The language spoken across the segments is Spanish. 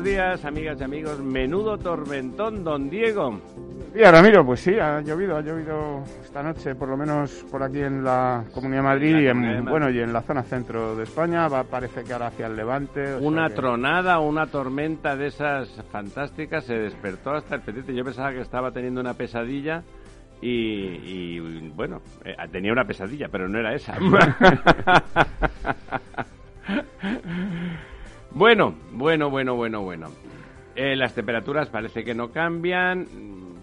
Buenos días, amigas y amigos. Menudo tormentón, don Diego. Y Ramiro, pues sí, ha llovido, ha llovido esta noche, por lo menos por aquí en la Comunidad de Madrid y en, bueno, y en la zona centro de España, va, parece que ahora hacia el levante. Una tronada, una tormenta de esas fantásticas, se despertó hasta el petite. Yo pensaba que estaba teniendo una pesadilla y, y bueno, eh, tenía una pesadilla, pero no era esa. bueno, bueno, bueno, bueno, bueno. Eh, las temperaturas parece que no cambian.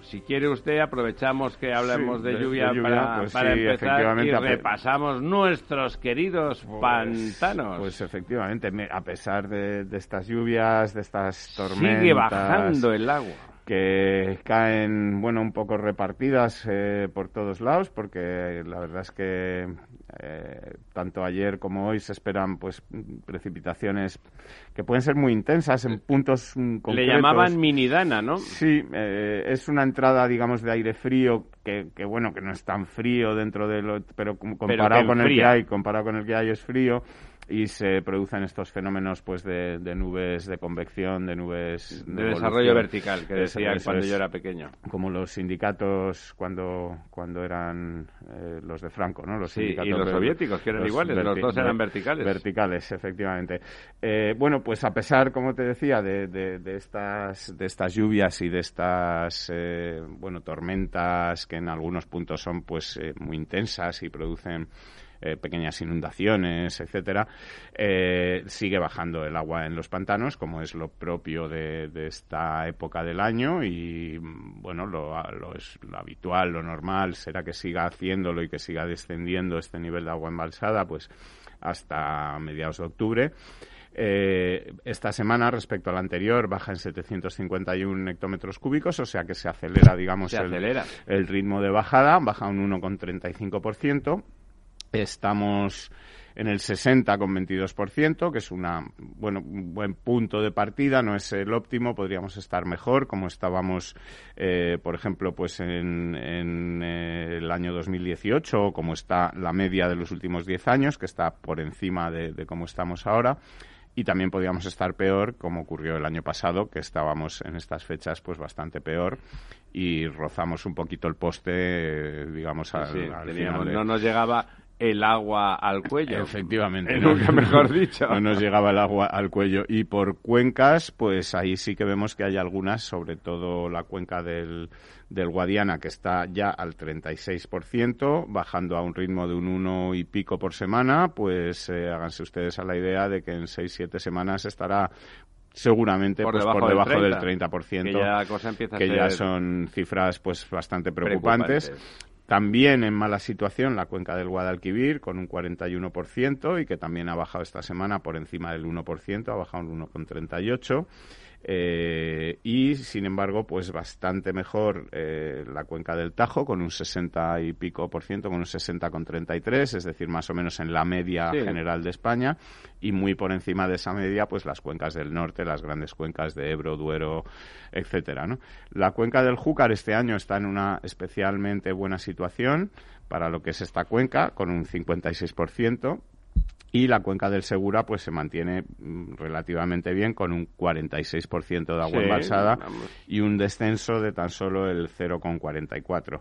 Si quiere usted, aprovechamos que hablamos Sí, de, lluvia de lluvia, para, pues para sí, empezar y repasamos nuestros queridos Pues- pantanos. Pues efectivamente, me- a pesar de, de estas lluvias, de estas tormentas... Sigue bajando el agua. Que caen, bueno, un poco repartidas eh, por todos lados, porque la verdad es que eh, tanto ayer como hoy se esperan, pues, precipitaciones que pueden ser muy intensas en puntos mm, concretos. Le llamaban minidana, ¿no? Sí, eh, es una entrada, digamos, de aire frío que, que, bueno, que no es tan frío dentro de lo, pero comparado con el que hay, comparado con el que hay es frío y se producen estos fenómenos, pues, de, de nubes de convección, de nubes De, de desarrollo vertical, que eso cuando es. yo era pequeño. como los sindicatos cuando cuando eran eh, los de Franco, ¿no? Los Sí, y sindicatos los de- soviéticos, que eran iguales, los dos eran verticales. Verticales, efectivamente. Eh, bueno, pues a pesar, como te decía, de, de- de estas de estas lluvias y de estas eh, bueno tormentas que en algunos puntos son pues eh, muy intensas y producen eh, pequeñas inundaciones, etcétera, eh, sigue bajando el agua en los pantanos, como es lo propio de, de esta época del año y bueno, lo, lo es lo habitual, lo normal será que siga haciéndolo y que siga descendiendo este nivel de agua embalsada, pues hasta mediados de octubre. Eh, esta semana, respecto a la anterior, baja en 751 hectómetros cúbicos, o sea que se acelera, digamos, Se el, el ritmo de bajada, baja un 1,35%. Estamos en el 60,22%, que es una, bueno, un buen punto de partida, no es el óptimo, podríamos estar mejor, como estábamos, eh, por ejemplo, pues en, en, eh, el año 2018, o como está la media de los últimos 10 años, que está por encima de, de cómo estamos ahora. Y también podríamos estar peor, como ocurrió el año pasado, que estábamos en estas fechas pues bastante peor y rozamos un poquito el poste, eh, digamos, al, Sí, al teníamos- final de- no nos llegaba el agua al cuello. Efectivamente. ¿no? nunca mejor dicho. No nos llegaba el agua al cuello. Y por cuencas, pues ahí sí que vemos que hay algunas, sobre todo la cuenca del, del Guadiana, que está ya al 36%, bajando a un ritmo de un 1 y pico por semana, pues eh, háganse ustedes a la idea de que en 6-7 semanas estará seguramente Por pues, debajo por del debajo del 30%, 30%, que ya la cosa empieza a que ser ya son cifras pues bastante preocupantes. preocupantes. También en mala situación la cuenca del Guadalquivir con un 41% y que también ha bajado esta semana por encima del 1%, ha bajado un 1,38%. Eh, y sin embargo, pues bastante mejor eh, la cuenca del Tajo con un 60 y pico por ciento, con un 60,33, es decir, más o menos en la media Sí. general de España y muy por encima de esa media, pues las cuencas del norte, las grandes cuencas de Ebro, Duero, etcétera, ¿no? La cuenca del Júcar este año está en una especialmente buena situación para lo que es esta cuenca, con un 56%. Y la cuenca del Segura pues se mantiene mm, relativamente bien con un 46% de agua Sí, embalsada vamos. y un descenso de tan solo el 0,44.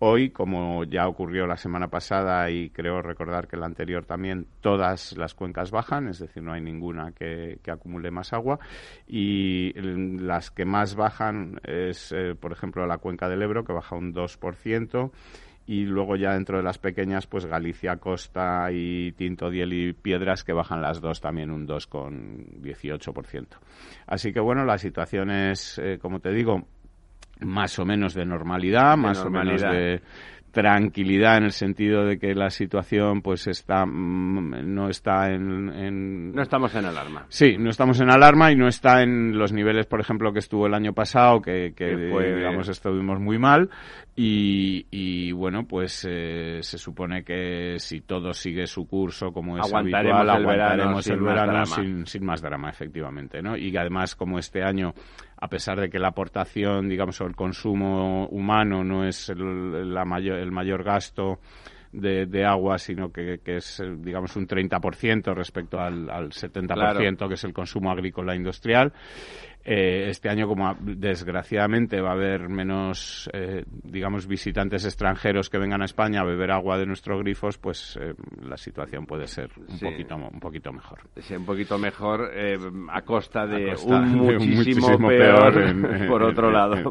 Hoy, como ya ocurrió la semana pasada y creo recordar que la anterior también, todas las cuencas bajan, es decir, no hay ninguna que, que acumule más agua. Y las que más bajan es, eh, por ejemplo, la cuenca del Ebro, que baja un 2%, y luego ya dentro de las pequeñas, pues Galicia, Costa y Tinto, Diel y Piedras, que bajan las dos también un 2,18%. Así que bueno, la situación es, eh, como te digo, más o menos de normalidad, más o menos de tranquilidad en el sentido de que la situación pues está mm, no está en, no estamos en alarma. Sí no estamos en alarma y no está en los niveles por ejemplo que estuvo el año pasado que, que, digamos estuvimos muy mal. Y, bueno pues eh, se supone que si todo sigue su curso como es habitual aguantaremos el verano, sin, sin, más drama efectivamente no y además como este año a pesar de que la aportación, digamos, o el consumo humano no es el, la mayor, el mayor gasto de, agua, sino que, es, digamos, un 30% respecto al, al 70% que es el consumo agrícola industrial. Eh, este año, como desgraciadamente va a haber menos, eh, digamos, visitantes extranjeros que vengan a España a beber agua de nuestros grifos, pues eh, la situación puede ser un, poquito, un poquito mejor. Sí, un poquito mejor a costa de un muchísimo, peor, por otro lado.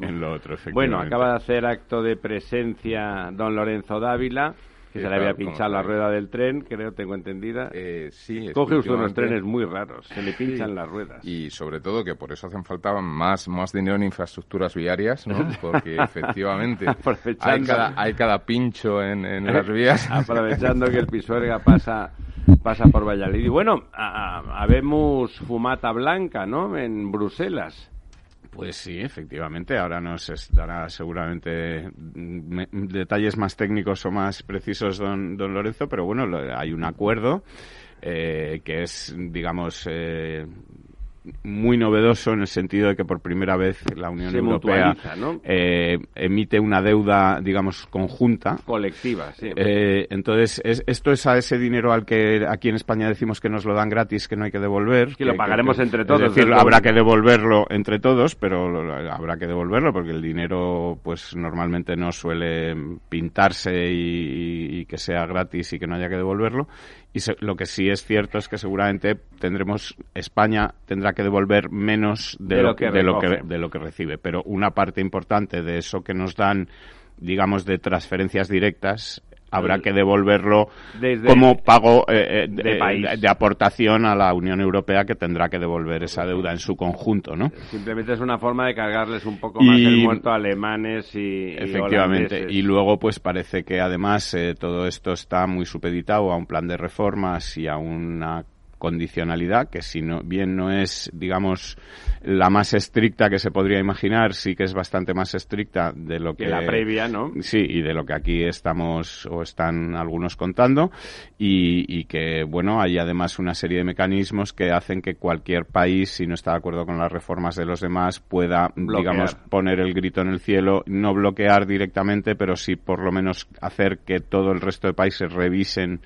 bueno, acaba de hacer acto de presencia don Lorenzo Dávila que se le había pinchado la rueda del tren, creo, tengo entendida. Eh, sí, Coge usted unos trenes muy raros, se le pinchan las ruedas. Y sobre todo que por eso hacen falta más, más dinero en infraestructuras viarias, ¿no? Porque efectivamente hay cada, hay cada pincho en, en las vías. Aprovechando que el Pisuerga pasa pasa por Valladolid. Y bueno, habemos fumata blanca, ¿no? En Bruselas. Pues sí, efectivamente. Ahora nos dará seguramente detalles más técnicos o más precisos don, don Lorenzo, pero bueno, hay un acuerdo eh, que es, digamos, eh, muy novedoso en el sentido de que por primera vez la Unión Europea eh, emite una deuda, digamos, conjunta. Colectiva, sí. Eh, entonces, esto es a ese dinero al que aquí en España decimos que nos lo dan gratis, que no hay que devolver. Que, lo pagaremos entre todos. Es decir, habrá que devolverlo entre todos, pero habrá que devolverlo porque el dinero, pues normalmente no suele pintarse y que sea gratis y que no haya que devolverlo. Y lo que sí es cierto es que seguramente tendremos España tendrá que devolver menos de, lo, que, de lo que de lo que recibe, pero una parte importante de eso que nos dan digamos de transferencias directas habrá que devolverlo como pago eh, eh, de, aportación a la Unión Europea que tendrá que devolver esa deuda en su conjunto, ¿no? Simplemente es una forma de cargarles un poco más el muerto a alemanes y efectivamente. y, luego pues parece que además eh, todo esto está muy supeditado a un plan de reformas y a una condicionalidad, que si no, bien no es, digamos, la más estricta que se podría imaginar, sí que es bastante más estricta de lo que... la previa, ¿no? Sí, y de lo que aquí estamos o están algunos contando, y, que, bueno, hay además una serie de mecanismos que hacen que cualquier país, si no está de acuerdo con las reformas de los demás, pueda, digamos, poner el grito en el cielo, no bloquear directamente, pero sí por lo menos hacer que todo el resto de países revisen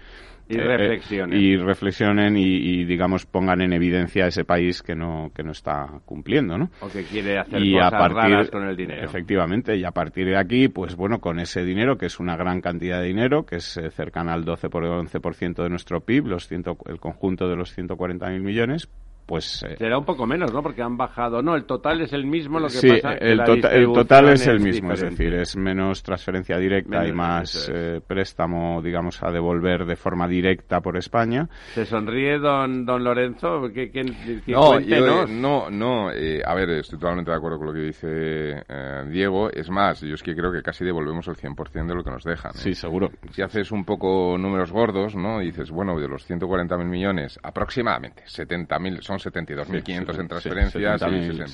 y eh, reflexionen. y reflexionen y, digamos, pongan en evidencia a ese país que no, que no está cumpliendo, ¿no? O que quiere hacer cosas raras con el dinero. Efectivamente, y a partir de aquí, pues bueno, con ese dinero, que es una gran cantidad de dinero, que es eh, cercana al 12 por 11% de nuestro PIB, los ciento, el conjunto de los 140.000 millones, pues... Eh, Será un poco menos, ¿no? Porque han bajado. No, el total es el mismo, lo que sí, pasa el, tota-, el total es el mismo, es decir, es menos transferencia directa y más eh, préstamo, digamos, a devolver de forma directa por España. ¿Se sonríe don, don Lorenzo? ¿Qué, qué, no, yo, no, no, eh, a ver, estoy totalmente de acuerdo con lo que dice Diego. Es más, yo es que creo que casi devolvemos el 100% de lo que nos dejan. Sí, seguro. Si haces un poco números gordos, ¿no? dices, bueno, de los 140.000 millones, aproximadamente 70.000 son 72.500 en transferencias,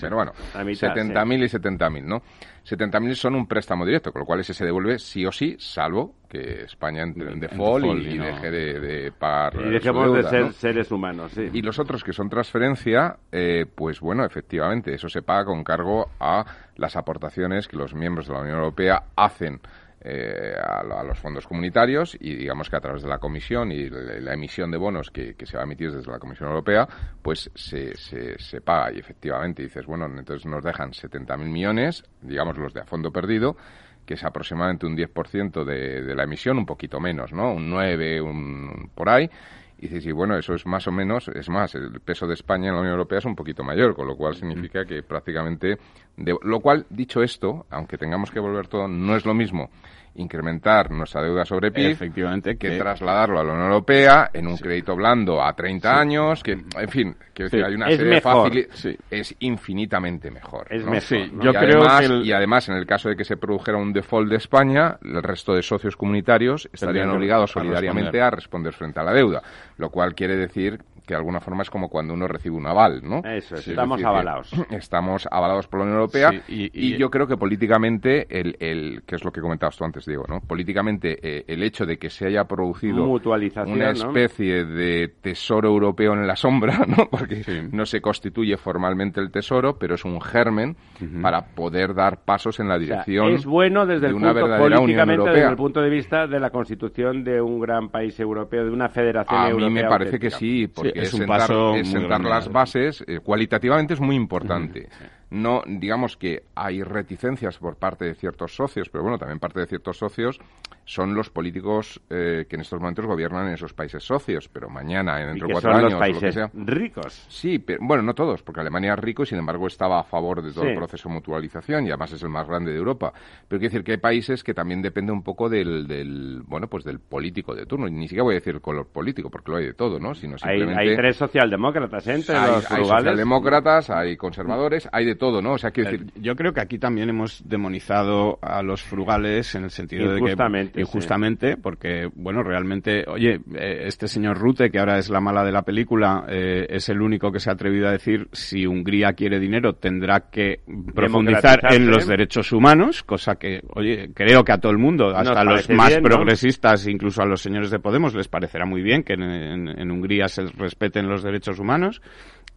pero bueno, 70.000 y 70.000, ¿no? 70.000 son un préstamo directo, con lo cual ese se devuelve sí o sí, salvo que España entre en default, y, deje de, pagar. Y dejemos de ser seres humanos, sí. Y los otros que son transferencia, eh, pues bueno, efectivamente, eso se paga con cargo a las aportaciones que los miembros de la Unión Europea hacen eh, a, los fondos comunitarios y digamos que a través de la comisión y la, emisión de bonos que, se va a emitir desde la Comisión Europea, pues se, se, paga y efectivamente dices, bueno, entonces nos dejan 70.000 millones, digamos los de a fondo perdido, que es aproximadamente un 10% de, de la emisión, un poquito menos, ¿no? Un 9, un, por ahí. Y dices, y bueno, eso es más o menos, es más, el peso de España en la Unión Europea es un poquito mayor, con lo cual significa que prácticamente, de, lo cual, dicho esto, aunque tengamos que volver todo, no es lo mismo incrementar nuestra deuda sobre PIB, efectivamente, que, trasladarlo a la Unión Europea en un crédito blando a 30 años, que, en fin, quiero decir, hay una serie de facilidades. Es infinitamente mejor. Es mejor. Yo y, creo además, que y además, en el caso de que se produjera un default de España, el resto de socios comunitarios estarían obligados solidariamente a responder frente a la deuda, lo cual quiere decir que de alguna forma es como cuando uno recibe un aval, ¿no? Eso estamos avalados. Estamos avalados por la Unión Europea y, yo creo que políticamente, el, el, que es lo que comentabas tú antes, Diego, ¿no? Políticamente, eh, el hecho de que se haya producido una especie de tesoro europeo en la sombra, ¿no? Porque no se constituye formalmente el tesoro, pero es un germen para poder dar pasos en la dirección es bueno desde de el una punto, verdadera Unión Europea. desde el punto de vista de la constitución de un gran país europeo, de una federación europea. A mí me parece que sí, porque es, un sentar, paso sentar las bases, eh, cualitativamente es muy importante no digamos que hay reticencias por parte de ciertos socios, pero bueno, también parte de ciertos socios son los políticos eh, que en estos momentos gobiernan en esos países socios, pero mañana, en dentro de cuatro años, los países ricos. Sí, pero, bueno, no todos, porque Alemania es rico y sin embargo estaba a favor de todo el proceso de mutualización y además es el más grande de Europa. Pero quiero decir que hay países que también dependen un poco del, del bueno, pues del político de turno. Y ni siquiera voy a decir el color político, porque lo hay de todo, ¿no? Sino simplemente... hay, tres socialdemócratas ¿eh? entre hay, los Hay socialdemócratas, hay conservadores, hay de todo, ¿no? O sea, quiero decir... Yo creo que aquí también hemos demonizado a los frugales en el sentido de que... Injustamente, porque, bueno, realmente, oye, eh, este señor Rute, que ahora es la mala de la película, eh, es el único que se ha atrevido a decir si Hungría quiere dinero tendrá que profundizar en los derechos humanos, cosa que, oye, creo que a todo el mundo, hasta a los más progresistas, incluso a los señores de Podemos, les parecerá muy bien que en Hungría se respeten los derechos humanos.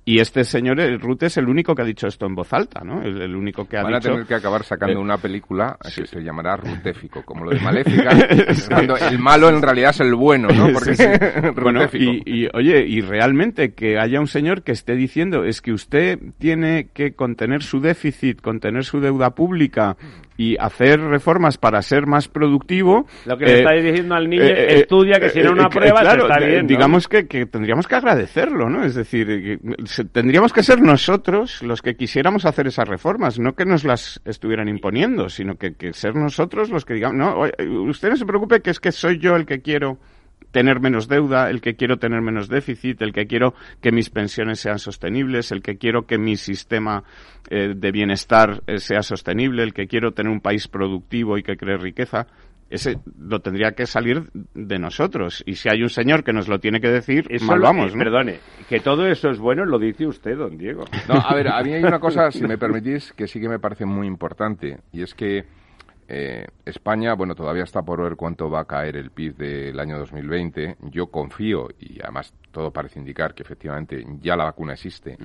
Y este señor, el Ruth, es el único que ha dicho esto en voz alta, ¿no? El, único que ha Van dicho... a tener que acabar sacando eh, una película que se llamará Rutéfico, como lo de Maléfica, cuando el malo en realidad es el bueno, ¿no? Porque bueno, y, y, oye, y realmente que haya un señor que esté diciendo es que usted tiene que contener su déficit, contener su deuda pública y hacer reformas para ser más productivo. Lo que le está diciendo al niño, eh, eh, estudia que si era una prueba claro, está bien, Digamos que, que, tendríamos que agradecerlo, ¿no? Es decir, tendríamos que ser nosotros los que quisiéramos hacer esas reformas, no que nos las estuvieran imponiendo, sino que, que ser nosotros los que digamos, no, usted no se preocupe que es que soy yo el que quiero tener menos deuda, el que quiero tener menos déficit, el que quiero que mis pensiones sean sostenibles, el que quiero que mi sistema eh, de bienestar eh, sea sostenible, el que quiero tener un país productivo y que cree riqueza. Ese lo tendría que salir de nosotros. Y si hay un señor que nos lo tiene que decir, mal vamos. Perdone, que todo eso es bueno, lo dice usted, don Diego. No, a ver, a mí hay una cosa, si me permitís, que sí que me parece muy importante. Y es que eh, España, bueno, todavía está por ver cuánto va a caer el PIB del año 2020. Yo confío, y además todo parece indicar que efectivamente ya la vacuna existe.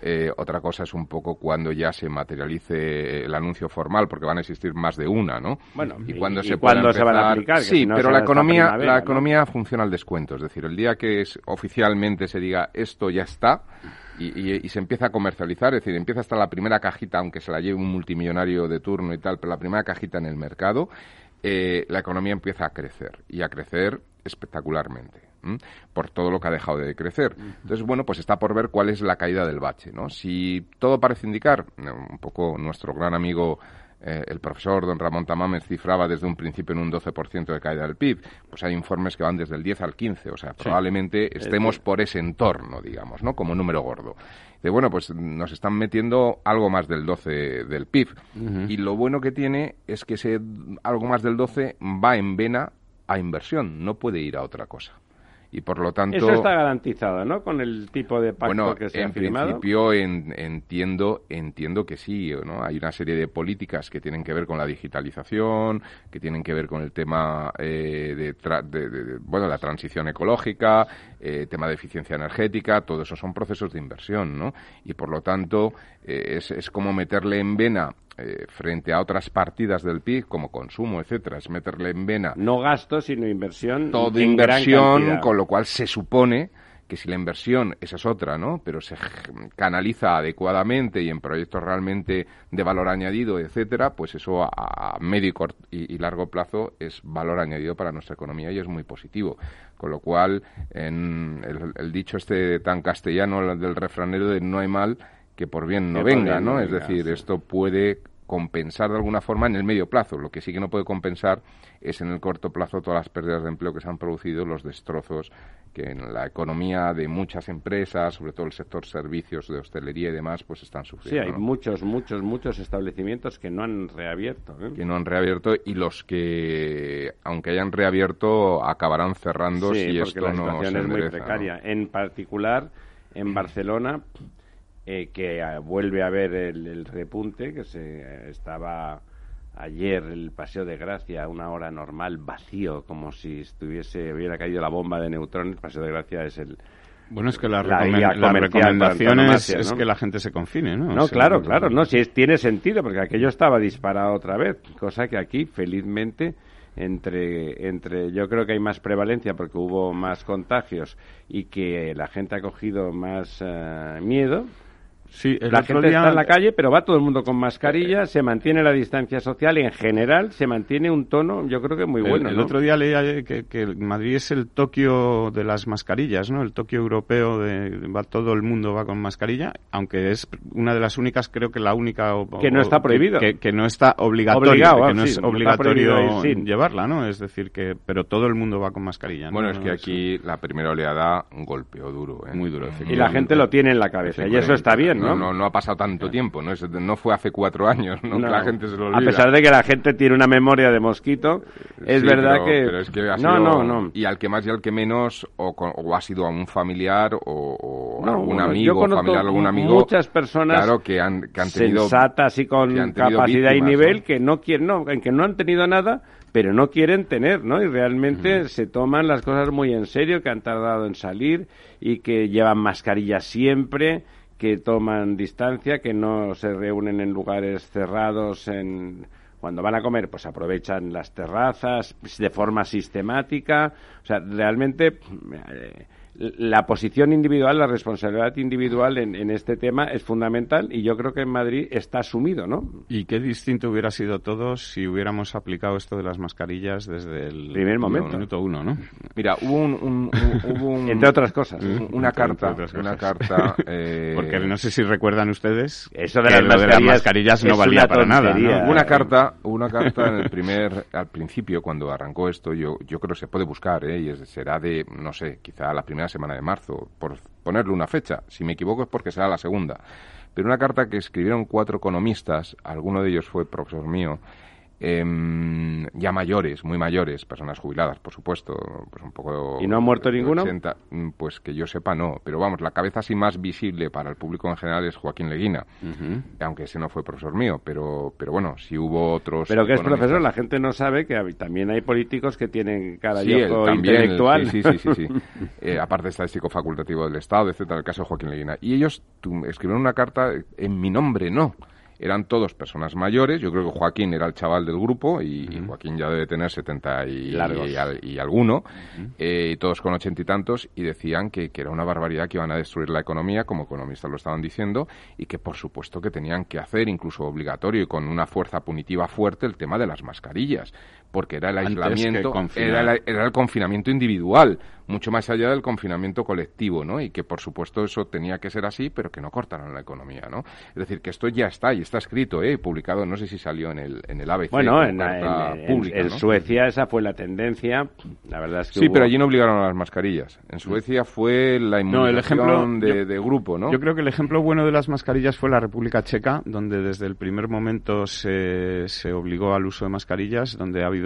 Eh, otra cosa es un poco cuando ya se materialice el anuncio formal, porque van a existir más de una, ¿no? Bueno, y, cuando se, se van a aplicar. Sí, pero la economía, la economía funciona al descuento. Es decir, el día que es, oficialmente se diga esto ya está, y, se empieza a comercializar, es decir, empieza hasta la primera cajita, aunque se la lleve un multimillonario de turno y tal, pero la primera cajita en el mercado, eh, la economía empieza a crecer y a crecer espectacularmente. por todo lo que ha dejado de crecer. Entonces, bueno, pues está por ver cuál es la caída del bache, ¿no? Si todo parece indicar, un poco nuestro gran amigo eh, el profesor don Ramón Tamames cifraba desde un principio en un 12% de caída del PIB, pues hay informes que van desde el 10 al 15, o sea, probablemente estemos por ese entorno, digamos, ¿no? Como número gordo. De bueno, pues nos están metiendo algo más del 12 del PIB. Y lo bueno que tiene es que ese algo más del 12 va en vena a inversión, no puede ir a otra cosa y por lo tanto... Eso está garantizado, ¿no? Con el tipo de pacto que se ha firmado. en principio entiendo, entiendo que sí, ¿no? Hay una serie de políticas que tienen que ver con la digitalización, que tienen que ver con el tema eh, de, bueno, la transición ecológica, eh, tema de eficiencia energética, todo eso son procesos de inversión, ¿no? Y por lo tanto eh, es, es como meterle en vena eh, frente a otras partidas del PIB como consumo, etcétera, es meterle en vena no gasto sino inversión, todo inversión, con lo cual se supone que si la inversión, esa es otra, ¿no? Pero se canaliza adecuadamente y en proyectos realmente de valor añadido, etcétera, pues eso a, medio y, largo plazo es valor añadido para nuestra economía y es muy positivo. Con lo cual, en el, el dicho este tan castellano del refranero de no hay mal que por bien no venga, ¿no? es decir, esto puede compensar de alguna forma en el medio plazo. Lo que sí que no puede compensar es en el corto plazo todas las pérdidas de empleo que se han producido, los destrozos que en la economía de muchas empresas, sobre todo el sector servicios de hostelería y demás, pues están sufriendo. Sí, hay muchos, muchos, muchos establecimientos que no han reabierto. ¿eh? Que no han reabierto y los que, aunque hayan reabierto, acabarán cerrando sí, si porque esto la no situación se es muy ¿no? precaria. En particular, en Barcelona, eh, que eh, vuelve a haber el, el repunte, que se eh, estaba ayer el Paseo de Gracia a una hora normal vacío, como si estuviese hubiera caído la bomba de neutrones. El Paseo de Gracia es el Bueno, es que la, comercial recomendación es, que la gente se confine, ¿no? No, O sea, claro, claro, no, si es- tiene sentido, porque aquello estaba disparado otra vez, cosa que aquí, felizmente, entre, entre, yo creo que hay más prevalencia porque hubo más contagios y que la gente ha cogido más eh, miedo. Sí, el la otro gente día- está en la calle, pero va todo el mundo con mascarilla, se mantiene la distancia social y en general se mantiene un tono, yo creo que muy bueno. El, ¿no? otro día leía que, que Madrid es el Tokio de las mascarillas, ¿no? El Tokio europeo de va todo el mundo va con mascarilla, aunque es una de las únicas, creo que la única o- Que no está prohibido. que, que no está obligatorio, Obligado, que ah, no sí, es obligatorio sin. llevarla, ¿no? Es decir que, pero todo el mundo va con mascarilla. ¿no? Bueno, es que aquí la primera oleada golpeó duro. ¿eh? Muy duro, y la gente lo tiene en la cabeza, y eso está bien, ¿no? No, no ha pasado tanto tiempo, ¿no? Es- no fue hace cuatro años, ¿no? No. Que la gente se lo A pesar de que la gente tiene una memoria de mosquito, es Sí, verdad pero- que... pero es que ha no, sido- no, no. Y al que más y al que menos, o, con- o ha sido a un familiar, o, o No, algún bueno, yo amigo, conozco familiar, algún amigo. muchas personas Claro, que han, que han tenido. sensatas y con capacidad y nivel ¿no? que no quieren, no, que no han tenido nada, pero no quieren tener, ¿no? Y realmente se toman las cosas muy en serio, que han tardado en salir y que llevan mascarilla siempre, que toman distancia, que no se reúnen en lugares cerrados en cuando van a comer, pues aprovechan las terrazas de forma sistemática. O sea, realmente eh, la posición individual, la responsabilidad individual en, en este tema es fundamental y yo creo que en Madrid está asumido, ¿no? Y qué distinto hubiera sido todo si hubiéramos aplicado esto de las mascarillas desde el Primer momento. minuto uno, ¿no? Mira, hubo un. un- un- hubo un- Entre otras cosas. un- Una carta. Una cosas. carta. eh, Porque no sé si recuerdan ustedes Eso de que las lo de las mascarillas mascarillas no valía para nada. ¿no? Hubo una carta, una carta en el primer, al principio, cuando arrancó esto, yo, yo creo que se puede buscar, ¿eh? y es- será de, no sé, quizá la primera semana de marzo, por ponerle una fecha. Si me equivoco es porque será la segunda. Pero una carta que escribieron cuatro economistas, alguno de ellos fue profesor mío, em, ya mayores, muy mayores, personas jubiladas, por supuesto, pues un poco... ¿Y no ha muerto ninguno? 80, mm, pues que yo sepa no, pero vamos, la cabeza así más visible para el público en general es Joaquín Leguina, aunque ese no fue profesor mío, pero, pero bueno, si hubo otros... Pero que es profesor, la gente no sabe que también hay políticos que tienen cada Sí, él el- intelectual. sí, sí, sí, sí, sí. Eh, aparte estadístico facultativo del Estado, etcétera, el caso de Joaquín Leguina. Y ellos tu- escribieron una carta en mi nombre, no. Eran todos personas mayores, yo creo que Joaquín era el chaval del grupo y, y Joaquín ya debe tener 70 y, y, al- y alguno, eh, y todos con ochenta y tantos, y decían que, que era una barbaridad que iban a destruir la economía, como economistas lo estaban diciendo, y que por supuesto que tenían que hacer, incluso obligatorio y con una fuerza punitiva fuerte, el tema de las mascarillas, porque era el aislamiento, era el, era el confinamiento individual, mucho más allá del confinamiento colectivo, ¿no? Y que, por supuesto, eso tenía que ser así, pero que no cortaran la economía, ¿no? Es decir, que esto ya está, y está escrito, ¿eh? Publicado, no sé si salió en el, en el ABC. Bueno, en, carta en- pública, en ¿no? Suecia esa fue la tendencia. La verdad es que Sí, hubo- pero allí no obligaron a las mascarillas. En Suecia fue la No, el inmunización ejemplo- de, yo- de grupo, ¿no? Yo creo que el ejemplo bueno de las mascarillas fue la República Checa, donde desde el primer momento se, se obligó al uso de mascarillas, donde ha habido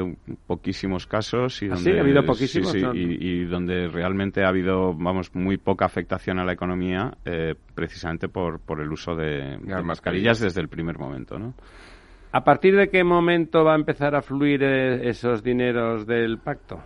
poquísimos casos y ¿Ah, donde sí? ¿Ha habido poquísimos? sí, y, y donde realmente ha habido, vamos, muy poca afectación a la economía, eh, precisamente por, por el uso de, de mascarillas. desde el primer momento, ¿no? ¿A partir de qué momento va a empezar a fluir eh, esos dineros del pacto?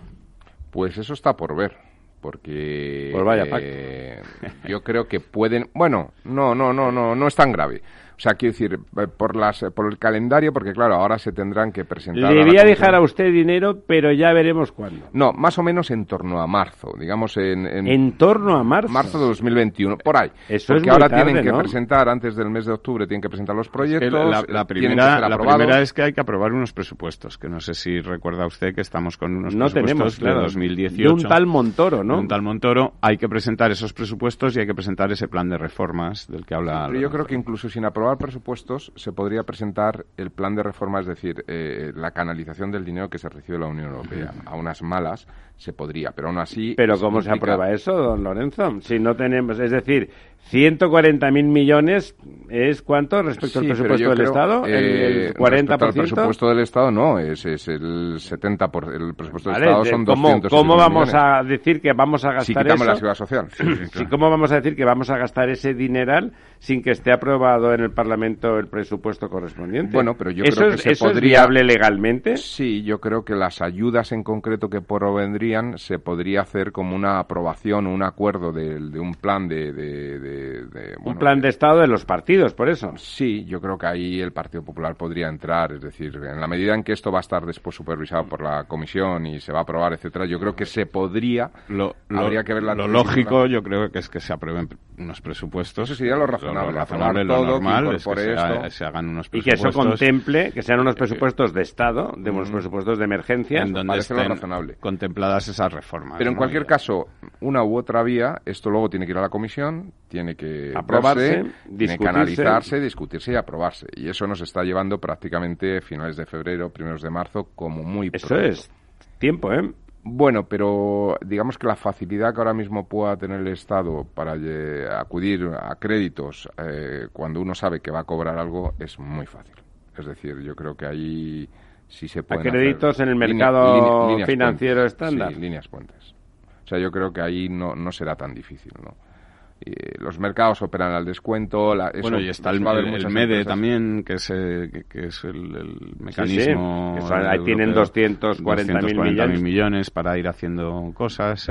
Pues eso está por ver. Porque Pues vaya eh, yo creo que pueden. Bueno, no, no, no, no, no es tan grave. O sea, quiero decir, eh, por las, por el calendario, porque claro, ahora se tendrán que presentar. Le voy a dejar a usted dinero, pero ya veremos cuándo. No, más o menos en torno a marzo, digamos en, en, En torno a marzo. marzo de 2021, por ahí. Eso porque es ahora tarde, tienen que ¿no? presentar, antes del mes de octubre, tienen que presentar los proyectos. la, eh, la primera, la es que hay que aprobar unos presupuestos, que no sé si recuerda usted que estamos con unos No presupuestos tenemos, claro. de 2018. De un tal Montoro, ¿no? De un tal Montoro, hay que presentar esos presupuestos y hay que presentar ese plan de reformas del que habla. Pero yo creo que incluso sin aprobar aprobar presupuestos se podría presentar el plan de reforma, es decir, eh, la canalización del dinero que se recibe de la Unión Europea. A unas malas se podría, pero aún así... ¿Pero cómo se aprueba eso, don Lorenzo? Si no tenemos, es decir, 140.000 millones es cuánto respecto al presupuesto del Estado? ¿El, 40%? el presupuesto del Estado no, es, es el 70%. Por, el presupuesto del Estado son ¿Cómo, ¿Cómo vamos a decir que vamos a gastar si quitamos la seguridad social. ¿Cómo vamos a decir que vamos a gastar ese dineral sin que esté aprobado en el Parlamento el presupuesto correspondiente? Bueno, pero yo creo que se ¿eso podría... es viable legalmente? Sí, yo creo que las ayudas en concreto que provendrían se podría hacer como una aprobación, un acuerdo de, un plan de un plan de Estado de los partidos, por eso. Sí, yo creo que ahí el Partido Popular podría entrar, es decir, en la medida en que esto va a estar después supervisado por la Comisión y se va a aprobar, etcétera, yo creo que se podría, lo, habría que ver la Lo lógico, yo creo que es que se aprueben unos presupuestos. Eso sería lo razonable. Lo, razonable, lo normal es que se, hagan unos presupuestos. Y que eso contemple, que sean unos presupuestos de Estado, de unos mm. presupuestos de emergencia. En donde estén razonable. contempladas esas reformas. Pero en cualquier caso, una u otra vía, esto luego tiene que ir a la Comisión, tiene que aprobarse, tiene que analizarse, discutirse y aprobarse. Y eso nos está llevando prácticamente finales de febrero, primeros de marzo, como muy Eso es tiempo, ¿eh? Bueno, pero digamos que la facilidad que ahora mismo pueda tener el Estado para acudir a créditos eh, cuando uno sabe que va a cobrar algo es muy fácil. Es decir, yo creo que ahí sí se puede. ¿A créditos en el mercado financiero estándar? Sí, líneas puentes. O sea, yo creo que ahí no, no será tan difícil, ¿no? Los mercados operan al descuento. bueno, y está el, MEDE también, que es, eh, que, es el, mecanismo. ahí tienen 240 mil millones. para ir haciendo cosas.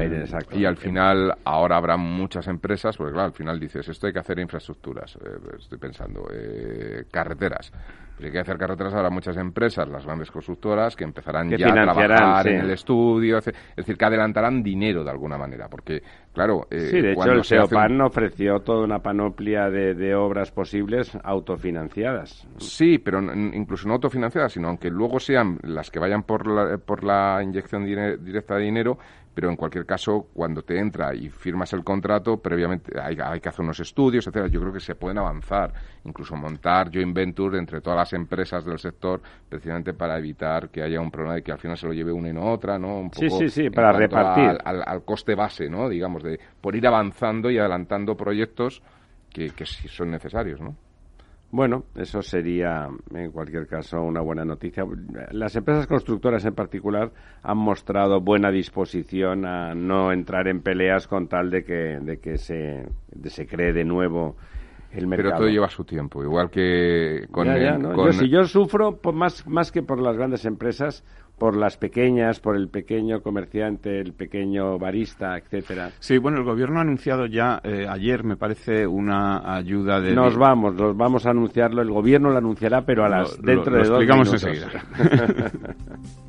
y al final, ahora habrá muchas empresas, porque claro, al final dices, esto hay que hacer infraestructuras. Eh, estoy pensando, eh, carreteras si hay que hacer carreteras habrá muchas empresas, las grandes constructoras, que empezarán ya a trabajar en el estudio, es decir, que adelantarán dinero de alguna manera, porque, claro... Eh, sí, de hecho el SEOPAN ofreció toda una panoplia de, obras posibles autofinanciadas. Sí, pero incluso no autofinanciadas, sino aunque luego sean las que vayan por la, por la inyección directa de dinero, pero en cualquier caso, cuando te entra y firmas el contrato, previamente hay, que hacer unos estudios, etcétera. Yo creo que se pueden avanzar, incluso montar joint venture entre todas las empresas del sector, precisamente para evitar que haya un problema de que al final se lo lleve una y no otra, ¿no? Un poco sí, sí, sí, para repartir. Al, coste base, ¿no? Digamos, de por ir avanzando y adelantando proyectos que, que sí son necesarios, ¿no? Bueno, eso sería, en cualquier caso, una buena noticia. Las empresas constructoras en particular han mostrado buena disposición a no entrar en peleas con tal de que, de que se, se cree de nuevo el mercado. Pero todo lleva su tiempo, igual que con... yo, si yo sufro, más, más que por las grandes empresas, por las pequeñas, por el pequeño comerciante, el pequeño barista, etcétera. Sí, bueno, el gobierno ha anunciado ya eh, ayer, me parece, una ayuda de. Nos vamos, nos vamos a anunciarlo. El gobierno lo anunciará, pero a las dentro de dos minutos. enseguida.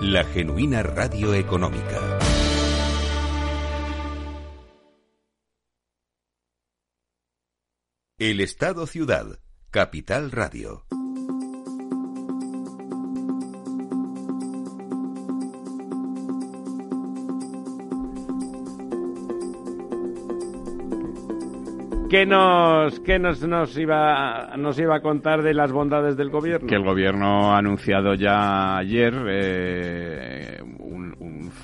la genuina radio económica. El Estado Ciudad, Capital Radio. ¿Qué nos, qué nos, nos, iba, nos iba a contar de las bondades del gobierno? Que el gobierno ha anunciado ya ayer eh,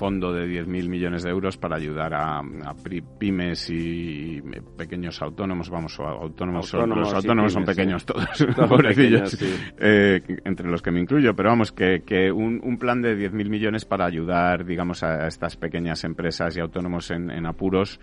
fondo de 10.000 millones de euros para ayudar a, pymes y pequeños autónomos, vamos, autónomos, los autónomos son pequeños todos, pobrecillos, eh, entre los que me incluyo, pero vamos, que, que un, un plan de 10.000 millones para ayudar, digamos, a estas pequeñas empresas y autónomos en, en apuros,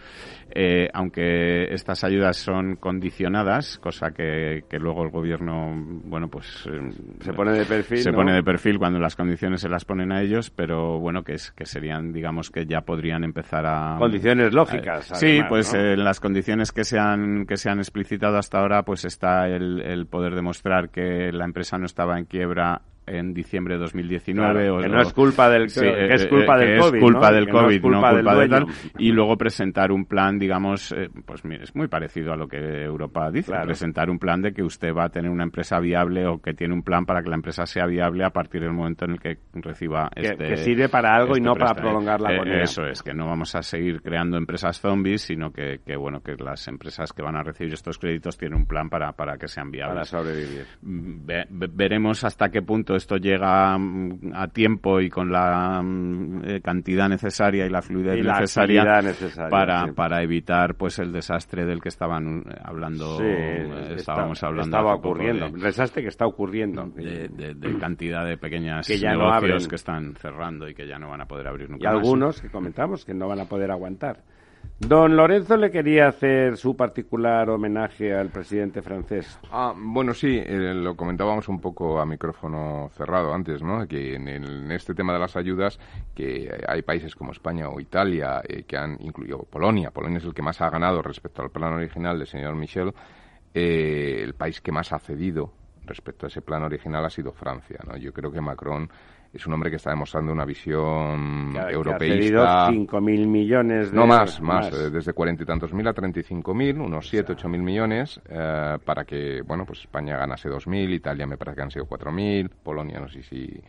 eh, aunque estas ayudas son condicionadas, cosa que, que luego el gobierno, bueno, pues eh, se pone de perfil, se pone de perfil cuando las condiciones se las ponen a ellos, pero bueno, que es que serían, digamos, que ya podrían empezar a condiciones lógicas. Eh, sí, pues en las condiciones que se han que se han explicitado hasta ahora, pues está el, el poder demostrar que la empresa no estaba en quiebra en diciembre de 2019. o, que no es culpa del, que es culpa del COVID. Es culpa del COVID, no culpa, de tal. Y luego presentar un plan, digamos, eh, pues es muy parecido a lo que Europa dice. Presentar un plan de que usted va a tener una empresa viable o que tiene un plan para que la empresa sea viable a partir del momento en el que reciba que, este. Que sirve para algo y este no para prolongar la eh, Eso es, que no vamos a seguir creando empresas zombies, sino que, que, bueno, que las empresas que van a recibir estos créditos tienen un plan para, para que sean viables. Para sobrevivir. Veremos hasta qué punto esto llega mm, a tiempo y con la mm, eh, cantidad necesaria y la fluidez necesaria, para, para evitar pues el desastre del que estaban eh, hablando eh, estábamos hablando estaba ocurriendo el desastre que está ocurriendo. de, cantidad de pequeñas que ya negocios que están cerrando y que ya no van a poder abrir nunca y algunos que comentamos que no van a poder aguantar Don Lorenzo le quería hacer su particular homenaje al presidente francés. Ah, bueno, sí, eh, lo comentábamos un poco a micrófono cerrado antes, ¿no? Que en, este tema de las ayudas, que hay países como España o Italia eh, que han incluido Polonia. Polonia es el que más ha ganado respecto al plan original del señor Michel. Eh, el país que más ha cedido respecto a ese plan original ha sido Francia, ¿no? Yo creo que Macron es un hombre que está demostrando una visión europeísta. Que mil millones de No más, más, eh, desde cuarenta y tantos mil a treinta y cinco mil, unos siete, ocho mil millones, eh, para que, bueno, pues España ganase dos mil, Italia me parece que han sido cuatro mil, Polonia no sé si...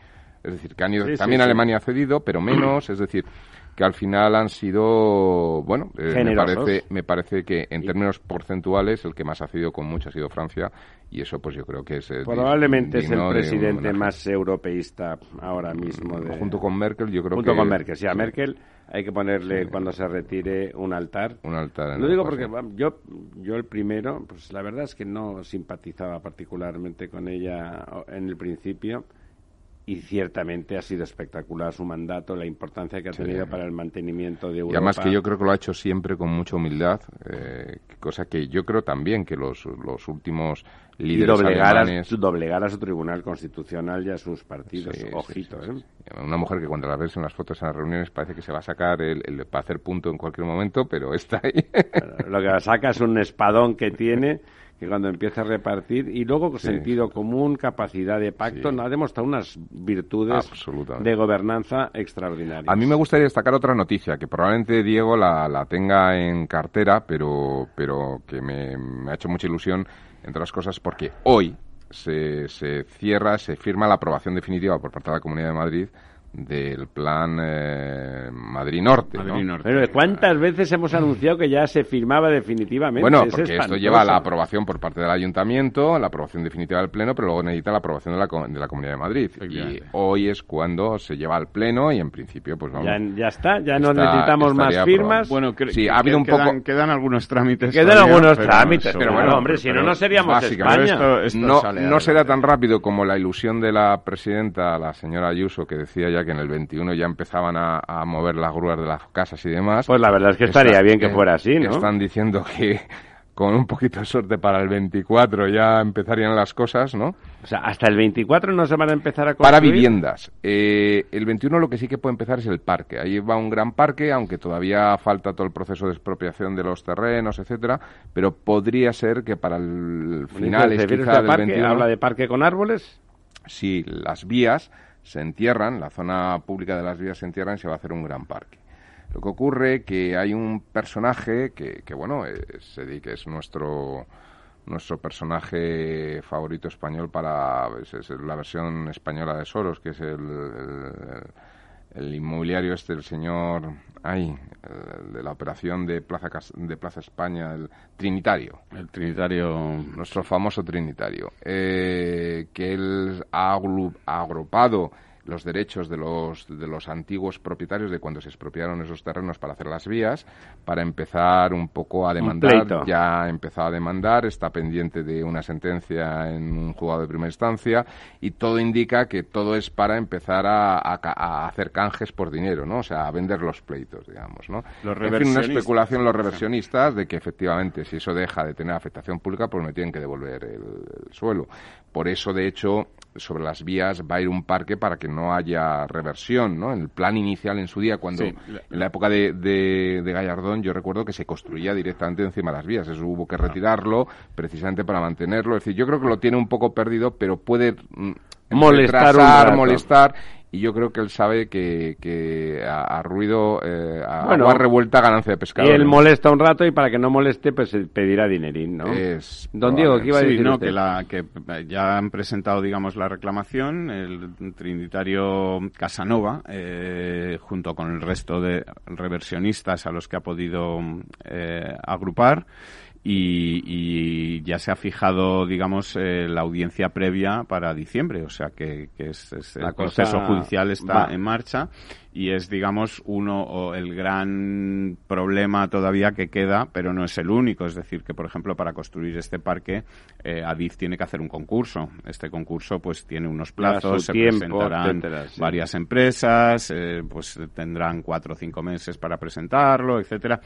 Es decir, que han ido, también Alemania ha cedido, pero menos, es decir, que al final han sido, bueno, eh, me, parece, me parece que en términos porcentuales el que más ha cedido con mucho ha sido Francia y eso pues yo creo que es... Probablemente es el presidente más europeísta ahora mismo. junto con Merkel yo creo que... Junto con Merkel, sí, a Merkel hay que ponerle cuando se retire un altar. Un altar. Lo digo porque yo, yo el primero, pues la verdad es que no simpatizaba particularmente con ella en el principio y ciertamente ha sido espectacular su mandato, la importancia que ha tenido para el mantenimiento de Europa. Y además que yo creo que lo ha hecho siempre con mucha humildad, eh, cosa que yo creo también que los, los últimos líderes y doblegar alemanes... A, doblegar a su Tribunal Constitucional y a sus partidos, ojito. ¿eh? Una mujer que cuando la ves en las fotos en las reuniones parece que se va a sacar el, el para hacer punto en cualquier momento, pero está ahí. Lo que saca es un espadón que tiene que cuando empieza a repartir y luego sentido común, capacidad de pacto, ha demostrado unas virtudes de gobernanza extraordinarias. A mí me gustaría destacar otra noticia que probablemente Diego la, la tenga en cartera, pero, pero que me, me ha hecho mucha ilusión, entre otras cosas, porque hoy se, se cierra, se firma la aprobación definitiva por parte de la Comunidad de Madrid del plan eh, Madrid Norte. Pero ¿cuántas veces hemos anunciado que ya se firmaba definitivamente? Bueno, porque esto lleva la aprobación por parte del Ayuntamiento, la aprobación definitiva del Pleno, pero luego necesita la aprobación de la, de la Comunidad de Madrid. Y hoy es cuando se lleva al Pleno y en principio, pues vamos. Ya, está, ya no necesitamos más firmas. Bueno, sí, ha habido un poco. Quedan algunos trámites. Quedan algunos trámites, pero bueno, hombre, si no, no seríamos España. no, no será tan rápido como la ilusión de la presidenta, la señora Ayuso, que decía ya que en el 21 ya empezaban a, mover las grúas de las casas y demás. Pues la verdad es que estaría bien que fuera así, ¿no? Están diciendo que con un poquito de suerte para el 24 ya empezarían las cosas, ¿no? O sea, hasta el 24 no se van a empezar a construir. Para viviendas. Eh, el 21 lo que sí que puede empezar es el parque. Ahí va un gran parque, aunque todavía falta todo el proceso de expropiación de los terrenos, etcétera, pero podría ser que para el final quizá del 21 habla de parque con árboles. Sí, las vías se entierran, la zona pública de las vías se entierran y se va a hacer un gran parque. Lo que ocurre que hay un personaje que, que bueno, es, que es nuestro nuestro personaje favorito español para es, la versión española de Soros, que es el, inmobiliario este, el señor, ay, de la operación de Plaza de Plaza España, el Trinitario. El Trinitario, nuestro famoso Trinitario, eh, que él ha agrupado los derechos de los, de los antiguos propietarios de cuando se expropiaron esos terrenos para hacer las vías, para empezar un poco a demandar. Ya ha empezado a demandar, está pendiente de una sentencia en un juzgado de primera instancia y todo indica que todo es para empezar a, hacer canjes por dinero, ¿no? O sea, a vender los pleitos, digamos, ¿no? Los en fin, una especulación los reversionistas de que efectivamente si eso deja de tener afectación pública, pues me tienen que devolver el suelo. Por eso, de hecho, sobre las vías va a ir un parque para que no haya reversión, ¿no? El plan inicial en su día, cuando en la época de, de, Gallardón, yo recuerdo que se construía directamente encima de las vías. Eso hubo que retirarlo precisamente para mantenerlo. Es decir, yo creo que lo tiene un poco perdido, pero puede mm, molestar, molestar y yo creo que él sabe que, que a, ruido, eh, a agua revuelta, ganancia de pescado. Y él molesta un rato y para que no moleste, pues pedirá dinerín, ¿no? Es Don Diego, ¿qué iba a decir no, que, la, que ya han presentado, digamos, la reclamación, el trinitario Casanova, eh, junto con el resto de reversionistas a los que ha podido eh, agrupar, y, ya se ha fijado, digamos, eh, la audiencia previa para diciembre, o sea que, es, el proceso judicial está en marcha y es, digamos, uno o el gran problema todavía que queda, pero no es el único. Es decir, que, por ejemplo, para construir este parque, eh, Adif tiene que hacer un concurso. Este concurso, pues, tiene unos plazos, se presentarán varias empresas, eh, pues, tendrán cuatro o cinco meses para presentarlo, etcétera.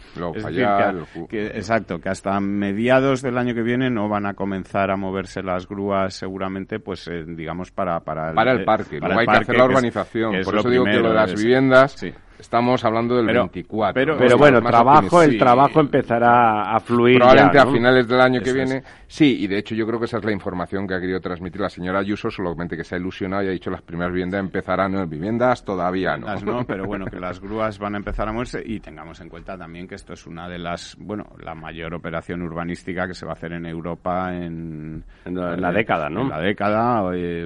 que, exacto, que hasta mediados del año que viene no van a comenzar a moverse las grúas, seguramente, pues, eh, digamos, para... Para el, el parque. Para hay que hacer la urbanización. Por eso digo que lo de las viviendas tiendas. Sí. Estamos hablando del 24. Pero, pero bueno, trabajo, el trabajo empezará a fluir. Probablemente a finales del año que viene. Sí, y de hecho yo creo que esa es la información que ha querido transmitir la señora Ayuso, solamente que se ha ilusionado y ha dicho las primeras viviendas empezarán, no, viviendas todavía no. no. Pero bueno, que las grúas van a empezar a moverse y tengamos en cuenta también que esto es una de las, bueno, la mayor operación urbanística que se va a hacer en Europa en, la década, ¿no? En la década,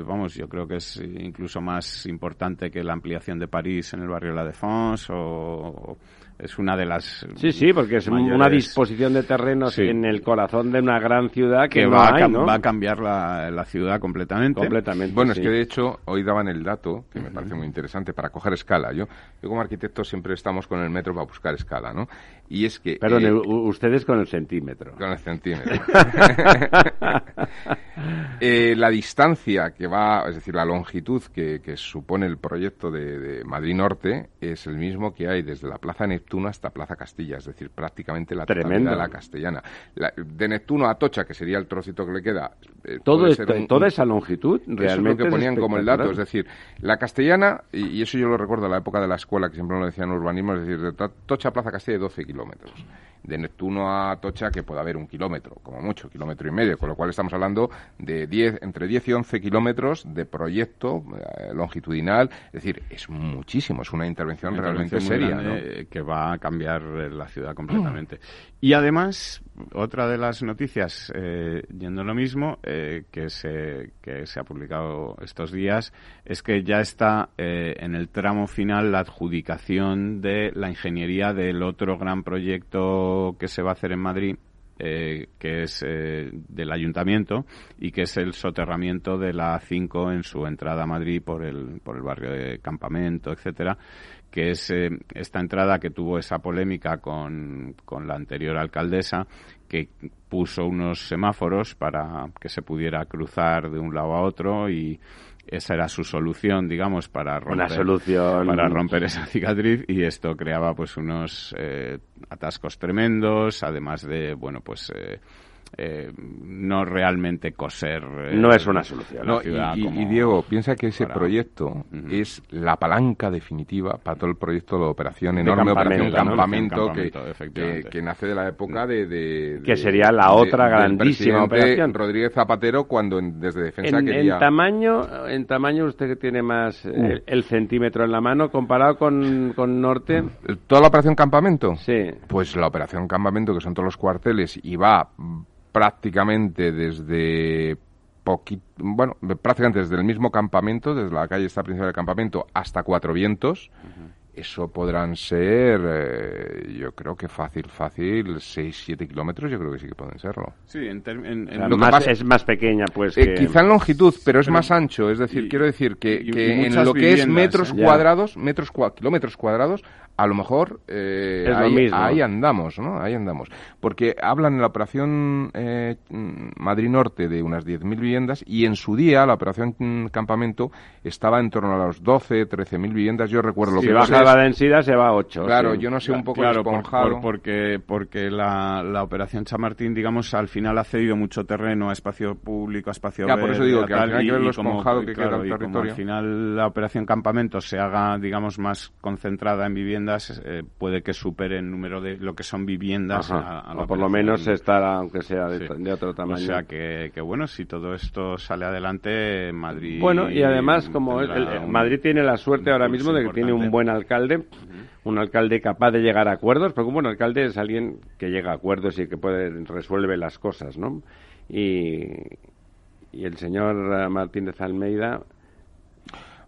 vamos, yo creo que es incluso más importante que la ampliación de París en el barrio de la Défense o, es una de las sí sí porque es una disposición de terrenos en el corazón de una gran ciudad que, va, a va a cambiar la, ciudad completamente. Completamente bueno es que de hecho hoy daban el dato que me parece muy interesante para coger escala. Yo yo como arquitecto siempre estamos con el metro para buscar escala no y es que perdón eh, ustedes con el centímetro. Con el centímetro. Eh, la distancia que va es decir la longitud que, supone el proyecto de, Madrid Norte es el mismo que hay desde la Plaza Neptuno hasta Plaza Castilla, es decir, prácticamente la totalidad de la castellana. de Neptuno a Tocha, que sería el trocito que le queda. Eh, Todo toda esa longitud realmente. es lo que ponían como el dato, es decir, la castellana, y, eso yo lo recuerdo a la época de la escuela, que siempre lo decían urbanismo, es decir, de Tocha a Plaza Castilla, 12 kilómetros de Neptuno a Tocha que puede haber un kilómetro, como mucho, kilómetro y medio, con lo cual estamos hablando de 10, entre 10 y 11 kilómetros de proyecto eh, longitudinal, es decir, es muchísimo, es una intervención, realmente seria. Que va a cambiar eh, la ciudad completamente. Y además, otra de las noticias, eh, yendo lo mismo, eh, que, se, que se ha publicado estos días, es que ya está eh, en el tramo final la adjudicación de la ingeniería del otro gran proyecto que se va a hacer en Madrid, que es del ayuntamiento y que es el soterramiento de la A5 en su entrada a Madrid por el, por el barrio de Campamento, etcétera que es esta entrada que tuvo esa polémica con, con la anterior alcaldesa, que puso unos semáforos para que se pudiera cruzar de un lado a otro y esa era su solución, digamos, para romper, solución... para romper esa cicatriz y esto creaba pues unos eh, atascos tremendos, además de, bueno, pues... Eh, eh, no realmente coser. Eh, no es una solución. y, Diego, piensa que ese proyecto es la palanca definitiva para todo el proyecto de operación, enorme operación campamento, que, nace de la época de. que sería la otra grandísima operación. Rodríguez Zapatero, cuando desde defensa en, quería. En tamaño, en tamaño, usted que tiene más uh. el, centímetro en la mano, comparado con, con Norte. ¿Toda la operación campamento? Sí. Pues la operación campamento, que son todos los cuarteles, y va prácticamente desde bueno, prácticamente desde el mismo campamento, desde la calle esta principal del campamento hasta Cuatro Vientos, eso podrán ser, eh, yo creo que fácil, fácil, 6-7 kilómetros, yo creo que sí que pueden serlo. Sí, en, es más pequeña, pues. Eh, quizá en longitud, pero es más ancho, es decir, quiero decir que, en lo que es metros cuadrados, metros kilómetros cuadrados, a lo mejor eh, ahí, andamos, ¿no? Ahí andamos. Porque hablan en la operación eh, Madrid Norte de unas 10.000 viviendas y en su día la operación Campamento estaba en torno a los 12, 13.000 viviendas. Yo recuerdo lo que... Si la densidad se va a 8. Claro, yo no sé un poco claro, porque porque la, la operación Chamartín, digamos, al final ha cedido mucho terreno a espacio público, a espacio ya, por eso digo que al final hay que ver lo esponjado que queda el territorio. al final la operación Campamento se haga, digamos, más concentrada en viviendas eh, puede que supere el número de lo que son viviendas. o por lo menos estará, aunque sea de, otro tamaño. O sea que, bueno, si todo esto sale adelante, Madrid. Bueno, y además, como Madrid tiene la suerte ahora mismo de que tiene un buen alcalde. Un alcalde capaz de llegar a acuerdos, porque un buen alcalde es alguien que llega a acuerdos y que puede resuelve las cosas, ¿no? Y, y el señor Martínez Almeida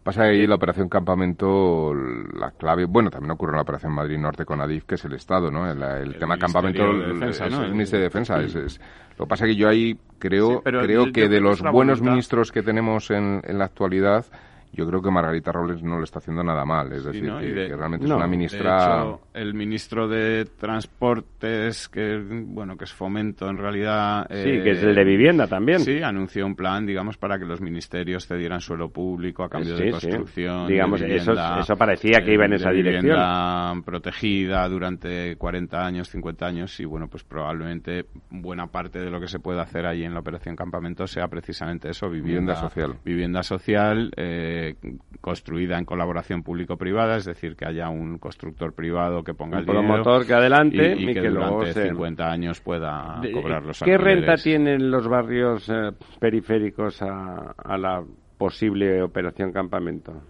Pasa ahí la operación campamento, la clave, bueno, también ocurre en la operación Madrid Norte con Adif, que es el Estado, ¿no? El, tema campamento es el Ministerio de Defensa. Es, lo que pasa es que yo ahí creo, creo que de los buenos ministros que tenemos en, en la actualidad, yo creo que Margarita Robles no le está haciendo nada mal. Es decir, que, realmente es una ministra. De hecho, el ministro de Transportes, que bueno, que es fomento en realidad. Sí, que es el de vivienda también. Sí, anunció un plan, digamos, para que los ministerios cedieran suelo público a cambio de construcción. Digamos, eso, eso parecía que iba en esa dirección. protegida durante 40 años, 50 años, y bueno, pues probablemente buena parte de lo que se puede hacer ahí en la operación campamento sea precisamente eso: vivienda, social. Vivienda social. Eh, construida en colaboración público-privada, es decir, que haya un constructor privado que ponga el promotor que adelante y, que, durante 50 años pueda cobrar los ¿Qué renta tienen los barrios eh, periféricos a, a la posible operación campamento?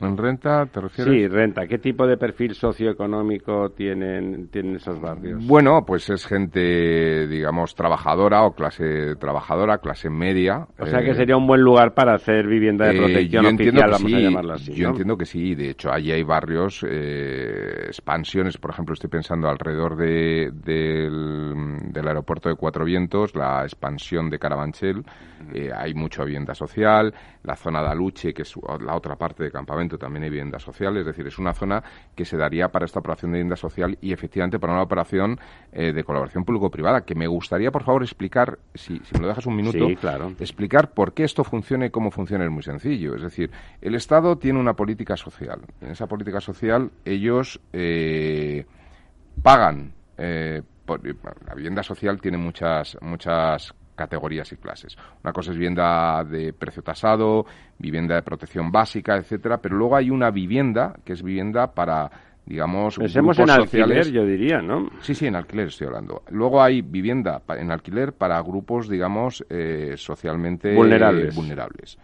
¿En renta te refieres? Sí, renta. ¿Qué tipo de perfil socioeconómico tienen, tienen esos barrios? Bueno, pues es gente, digamos, trabajadora o clase trabajadora, clase media. O sea que eh, sería un buen lugar para hacer vivienda de eh, protección oficial, vamos a llamarla así. Yo entiendo que sí. De hecho, allí hay barrios, eh, expansiones, por ejemplo, estoy pensando alrededor de, del, del aeropuerto de Cuatro Vientos, la expansión de Carabanchel, eh, hay mucha vivienda social, la zona de Aluche, que es la otra parte de campamento, también hay vivienda social, es decir, es una zona que se daría para esta operación de vivienda social y efectivamente para una operación eh, de colaboración público-privada, que me gustaría, por favor, explicar, si, si me lo dejas un minuto, explicar por qué esto funciona y cómo funciona es muy sencillo. Es decir, el Estado tiene una política social. En esa política social ellos eh, pagan la vivienda social tiene muchas muchas categorías y clases. Una cosa es vivienda de precio tasado, vivienda de protección básica, etcétera, pero luego hay una vivienda que es vivienda para digamos Pensemos en alquiler, yo diría, ¿no? Sí, sí, en alquiler estoy hablando. Luego hay vivienda en alquiler para grupos, digamos, eh, socialmente vulnerables. vulnerables.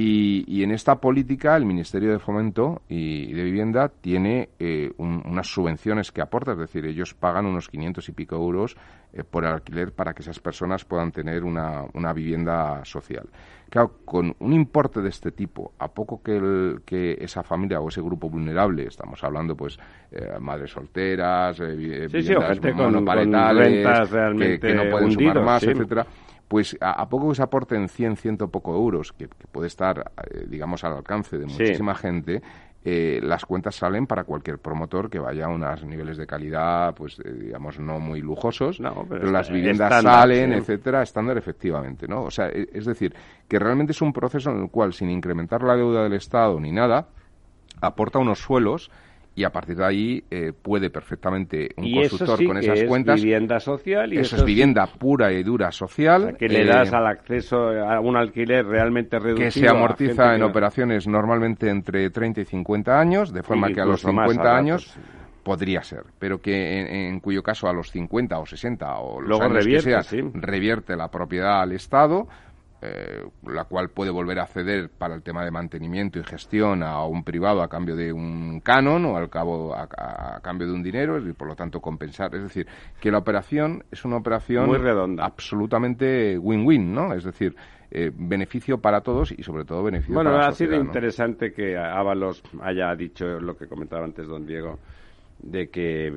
Y, en esta política el Ministerio de Fomento y de Vivienda tiene eh, unas subvenciones que aporta, es decir, ellos pagan unos 500 y pico euros eh, por el alquiler para que esas personas puedan tener una, una, vivienda social. Claro, con un importe de este tipo, a poco que, el, que esa familia o ese grupo vulnerable, estamos hablando pues eh, madres solteras, sí, viviendas sí, monoparentales, que, no pueden sumar más, etcétera pues a, poco que se aporten 100, ciento poco euros, que, puede estar, eh, digamos, al alcance de muchísima gente, eh, las cuentas salen para cualquier promotor que vaya a unos niveles de calidad, pues eh, digamos, no muy lujosos, pero, las viviendas salen, etcétera, estándar efectivamente, ¿no? O sea, e, es decir, que realmente es un proceso en el cual, sin incrementar la deuda del Estado ni nada, aporta unos suelos y a partir de ahí eh, puede perfectamente un constructor con esas es cuentas. vivienda social y eso, es vivienda pura y dura social. que le das eh, al acceso a un alquiler realmente reducido. Que se amortiza en operaciones normalmente entre 30 y 50 años, de forma que a los 50 años. podría ser, pero que en, cuyo caso a los 50 o 60 o los años que sea, revierte la propiedad al Estado, eh, la cual puede volver a ceder para el tema de mantenimiento y gestión a un privado a cambio de un canon o al cabo a, cambio de un dinero y por lo tanto compensar. Es decir, que la operación es una operación muy redonda, absolutamente win-win, ¿no? Es decir, eh, beneficio para todos y sobre todo beneficio bueno, para la sociedad. Bueno, ha sido interesante que Ábalos haya dicho lo que comentaba antes don Diego, de que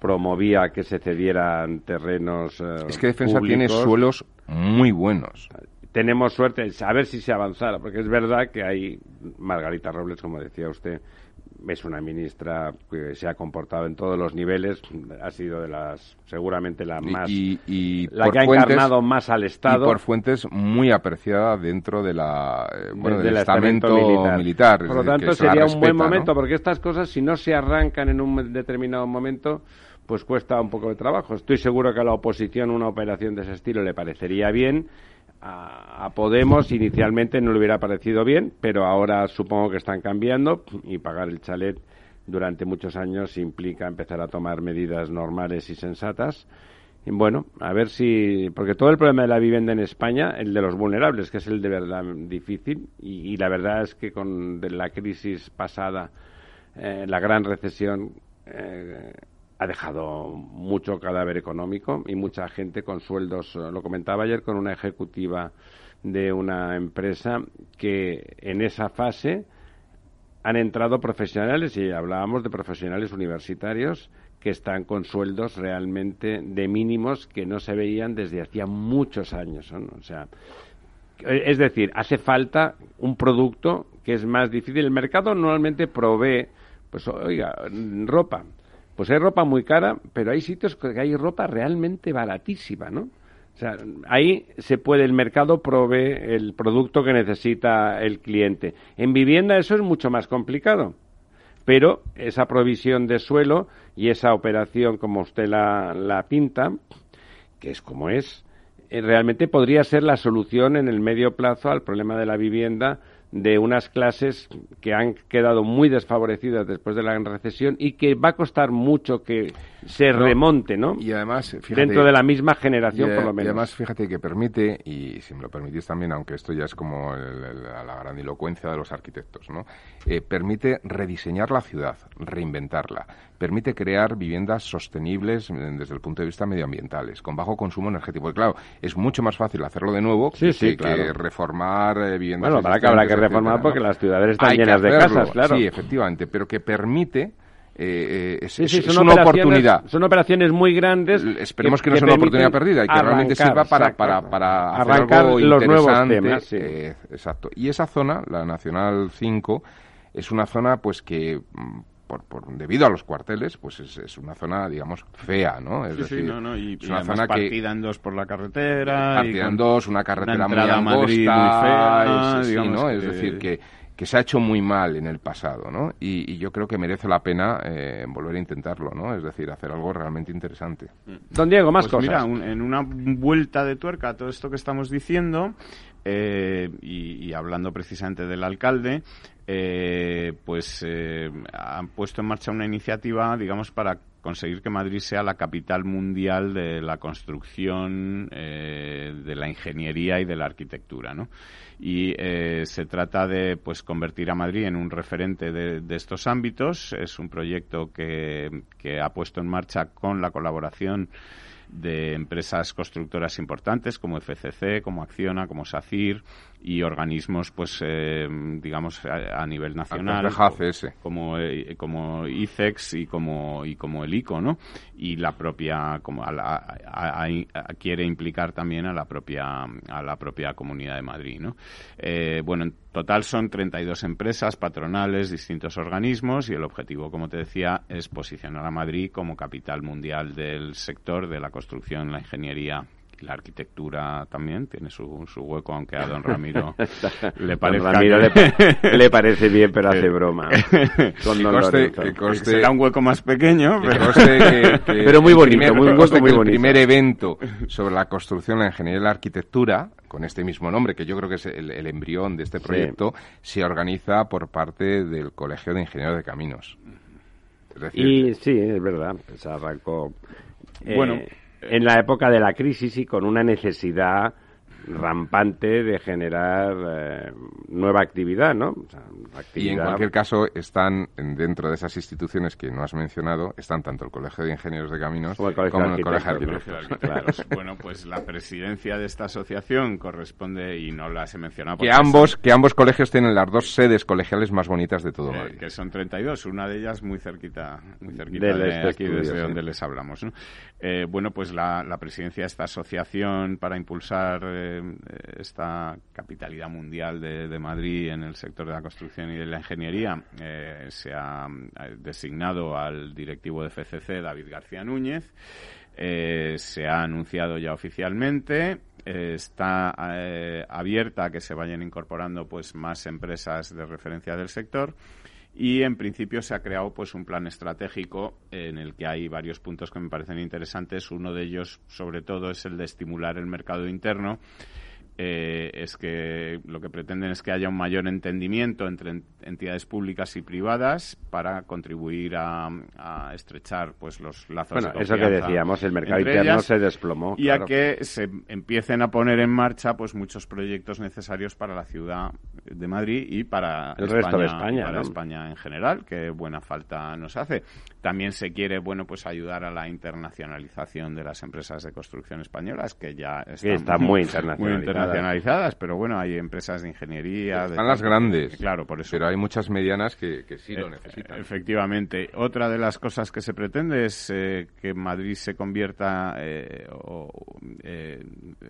promovía que se cedieran terrenos. Eh, es que Defensa tiene suelos muy buenos. Tenemos suerte, a ver si se avanzara, porque es verdad que hay Margarita Robles, como decía usted, es una ministra que se ha comportado en todos los niveles, ha sido de las, seguramente la más, y, la que ha encarnado más al Estado. Y por fuentes muy apreciada dentro de la, eh, bueno, del, estamento militar. Por lo tanto, sería un buen momento, porque estas cosas, si no se arrancan en un determinado momento, pues cuesta un poco de trabajo. Estoy seguro que a la oposición una operación de ese estilo le parecería bien. A, Podemos inicialmente no le hubiera parecido bien, pero ahora supongo que están cambiando y pagar el chalet durante muchos años implica empezar a tomar medidas normales y sensatas. Y bueno, a ver si. Porque todo el problema de la vivienda en España, el de los vulnerables, que es el de verdad difícil, y, la verdad es que con la crisis pasada, eh, la gran recesión, eh, ha dejado mucho cadáver económico y mucha gente con sueldos. Eh, lo comentaba ayer con una ejecutiva de una empresa que en esa fase han entrado profesionales y hablábamos de profesionales universitarios que están con sueldos realmente de mínimos que no se veían desde hacía muchos años. O sea, es decir, hace falta un producto que es más difícil. El mercado normalmente provee, pues oiga, ropa pues hay ropa muy cara, pero hay sitios que hay ropa realmente baratísima, ¿no? O sea, ahí se puede, el mercado provee el producto que necesita el cliente. En vivienda eso es mucho más complicado. Pero esa provisión de suelo y esa operación como usted la, la pinta, que es como es, eh, realmente podría ser la solución en el medio plazo al problema de la vivienda de unas clases que han quedado muy desfavorecidas después de la gran recesión y que va a costar mucho que se remonte, ¿no? Y además, dentro de la misma generación, por lo menos. Y además, fíjate que permite, y si me lo permitís también, aunque esto ya es como la grandilocuencia de los arquitectos, ¿no? Eh, permite rediseñar la ciudad, reinventarla, permite crear viviendas sostenibles mm, desde el punto de vista medioambientales, con bajo consumo energético. Porque, claro, es mucho más fácil hacerlo de nuevo que, reformar eh, viviendas. Bueno, para que habrá que reformar porque las ciudades están llenas de casas, claro. Sí, efectivamente, pero que permite eh, eh es, una oportunidad. Son operaciones muy grandes. Esperemos que, no sea una oportunidad perdida y que realmente sirva para, para, para arrancar los nuevos temas. Eh, exacto. Y esa zona, la Nacional 5, es una zona pues que mm, por, debido a los cuarteles, pues es, una zona, digamos, fea, ¿no? Es decir, no, no, y, es una zona partida en dos por la carretera. Partida en dos, una carretera muy angosta, muy fea, ¿no? Es decir, que, que se ha hecho muy mal en el pasado, ¿no? Y, yo creo que merece la pena eh, volver a intentarlo, ¿no? Es decir, hacer algo realmente interesante. Don Diego, más pues cosas. Mira, en una vuelta de tuerca a todo esto que estamos diciendo, eh, y, hablando precisamente del alcalde, eh, pues eh, han puesto en marcha una iniciativa, digamos, para conseguir que Madrid sea la capital mundial de la construcción, de la ingeniería y de la arquitectura, ¿no? Y se trata de, pues, convertir a Madrid en un referente de, de estos ámbitos. Es un proyecto que, que ha puesto en marcha con la colaboración de empresas constructoras importantes como FCC, como Acciona, como SACIR, y organismos, pues, eh, digamos, a, nivel nacional, como, eh, como ICEX y como, y como el ICO, ¿no? Y la propia, como quiere implicar también a la propia, a la propia Comunidad de Madrid, ¿no? Eh, bueno, en total son 32 empresas, patronales, distintos organismos y el objetivo, como te decía, es posicionar a Madrid como capital mundial del sector de la construcción, la ingeniería la arquitectura también tiene su, su hueco, aunque a don Ramiro le parece le, parece bien, pero hace broma. Con don Será un hueco más pequeño, pero, muy bonito, muy, El primer evento sobre la construcción, la ingeniería y la arquitectura, con este mismo nombre, que yo creo que es el, embrión de este proyecto, se organiza por parte del Colegio de Ingenieros de Caminos. y sí, es verdad, se arrancó. bueno, eh, en la época de la crisis y con una necesidad rampante de generar eh, nueva actividad, ¿no? Y en cualquier caso están dentro de esas instituciones que no has mencionado, están tanto el Colegio de Ingenieros de Caminos como el Colegio, de, Arquitectos. Bueno, pues la presidencia de esta asociación corresponde, y no las he mencionado... Que ambos, que ambos colegios tienen las dos sedes colegiales más bonitas de todo eh, Madrid. Que son 32, una de ellas muy cerquita, muy cerquita de, este aquí, desde donde les hablamos. Eh, bueno, pues la, presidencia de esta asociación para impulsar esta capitalidad mundial de, Madrid en el sector de la construcción y de la ingeniería eh, se ha eh, designado al directivo de FCC, David García Núñez. Eh, se ha anunciado ya oficialmente. está abierta a que se vayan incorporando pues más empresas de referencia del sector y en principio se ha creado pues un plan estratégico en el que hay varios puntos que me parecen interesantes. Uno de ellos sobre todo es el de estimular el mercado interno eh, es que lo que pretenden es que haya un mayor entendimiento entre entidades públicas y privadas para contribuir a, estrechar pues los lazos bueno, eso que decíamos, el mercado interno se desplomó. Y a que se empiecen a poner en marcha pues muchos proyectos necesarios para la ciudad de Madrid y para el España, resto de España, para España en general, que buena falta nos hace. También se quiere, bueno, pues ayudar a la internacionalización de las empresas de construcción españolas, que ya están, muy, internacionalizadas. Pero bueno, hay empresas de ingeniería. Están las grandes. Claro, por eso. Pero hay muchas medianas que, sí lo eh, necesitan. Efectivamente. Otra de las cosas que se pretende es eh, que Madrid se convierta eh,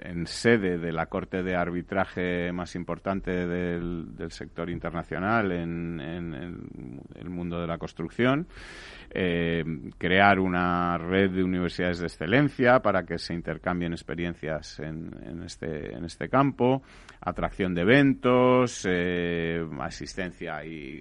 en sede de la Corte de Arbitraje más importante del, sector internacional en, en el mundo de la construcción eh, crear una red de universidades de excelencia para que se intercambien experiencias en, en, este, en este campo, atracción de eventos, eh, asistencia y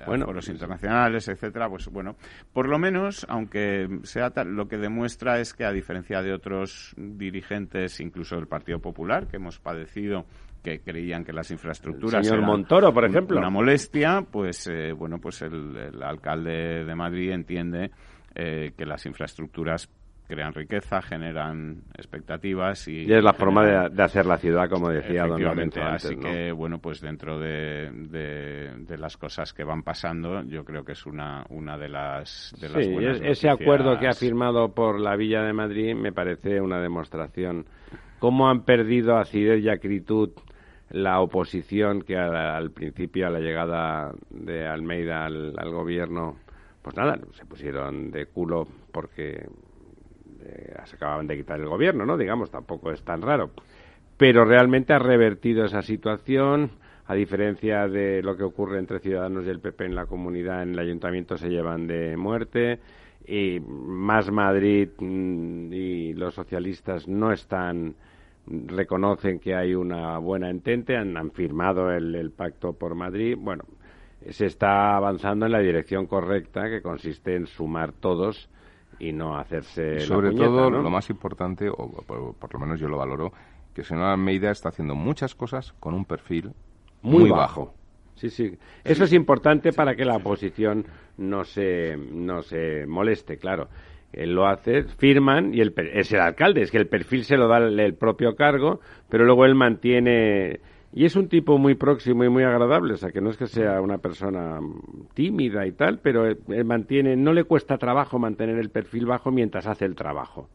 eh, bueno, foros internacionales, etcétera, pues bueno, por lo menos, aunque sea tal, lo que demuestra es que a diferencia de otros dirigentes, incluso del Partido Popular, que hemos padecido que creían que las infraestructuras señor Montoro, por ejemplo, una molestia, pues eh, bueno, pues el, alcalde de Madrid entiende eh, que las infraestructuras crean riqueza, generan expectativas y, y es la forma de, hacer la ciudad, como decía don Lorenzo Así que, bueno, pues dentro de, de, las cosas que van pasando, yo creo que es una, una de las, de las sí, ese acuerdo que ha firmado por la Villa de Madrid me parece una demostración. Cómo han perdido acidez y acritud la oposición que al, principio, a la llegada de Almeida al, gobierno, pues nada, se pusieron de culo porque eh, se acababan de quitar el gobierno, ¿no? Digamos, tampoco es tan raro. Pero realmente ha revertido esa situación, a diferencia de lo que ocurre entre Ciudadanos y el PP en la comunidad, en el ayuntamiento se llevan de muerte y Más Madrid mm, y los socialistas no están reconocen que hay una buena entente, han, firmado el, pacto por Madrid. Bueno, se está avanzando en la dirección correcta, que consiste en sumar todos y no hacerse. sobre todo, lo más importante, o por, lo menos yo lo valoro, que el señor Almeida está haciendo muchas cosas con un perfil muy, bajo. Sí, sí. Eso es importante para que la oposición no se, no se moleste, claro. Él lo hace, firman y el, es el alcalde, es que el perfil se lo da el, propio cargo, pero luego él mantiene Y es un tipo muy próximo y muy agradable, o sea, que no es que sea una persona tímida y tal, pero él mantiene, no le cuesta trabajo mantener el perfil bajo mientras hace el trabajo.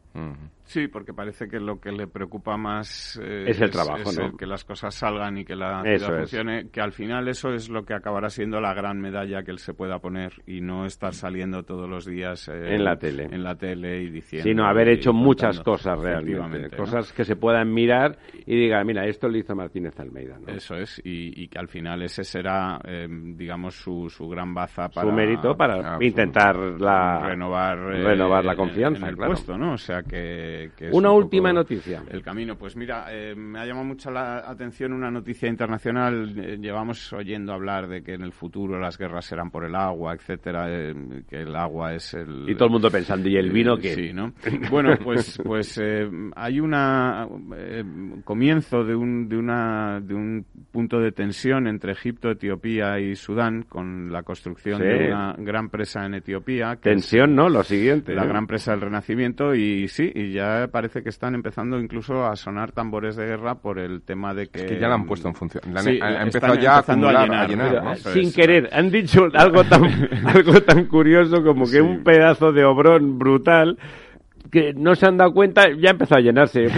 Sí, porque parece que lo que le preocupa más eh, es el trabajo, ¿no? que las cosas salgan y que la actividad funcione, que al final eso es lo que acabará siendo la gran medalla que él se pueda poner y no estar saliendo todos los días eh, en la tele, en la tele y diciendo, sino haber hecho muchas cosas realmente, cosas que se puedan mirar y diga, mira, esto lo hizo Martínez Almeida, ¿no? Eso es y, que al final ese será, eh, digamos, su, su gran baza para su mérito para ah, intentar la renovar renovar la confianza, en el puesto, ¿no? O sea que, una última noticia. El camino, pues mira, eh, me ha llamado mucho la atención una noticia internacional. Eh, llevamos oyendo hablar de que en el futuro las guerras serán por el agua, etcétera, eh, que el agua es el y todo el mundo pensando y el vino sí, ¿no? Bueno, pues pues hay una comienzo de un de una de un punto de tensión entre Egipto, Etiopía y Sudán con la construcción de una gran presa en Etiopía. tensión, ¿no? Lo siguiente. La gran presa del Renacimiento y sí, y ya parece que están empezando incluso a sonar tambores de guerra por el tema de que... Es que ya la han puesto en función. ha empezado ya a, llenar, Sin querer. Han dicho algo tan, algo tan curioso como que un pedazo de obrón brutal que no se han dado cuenta, ya empezó a llenarse.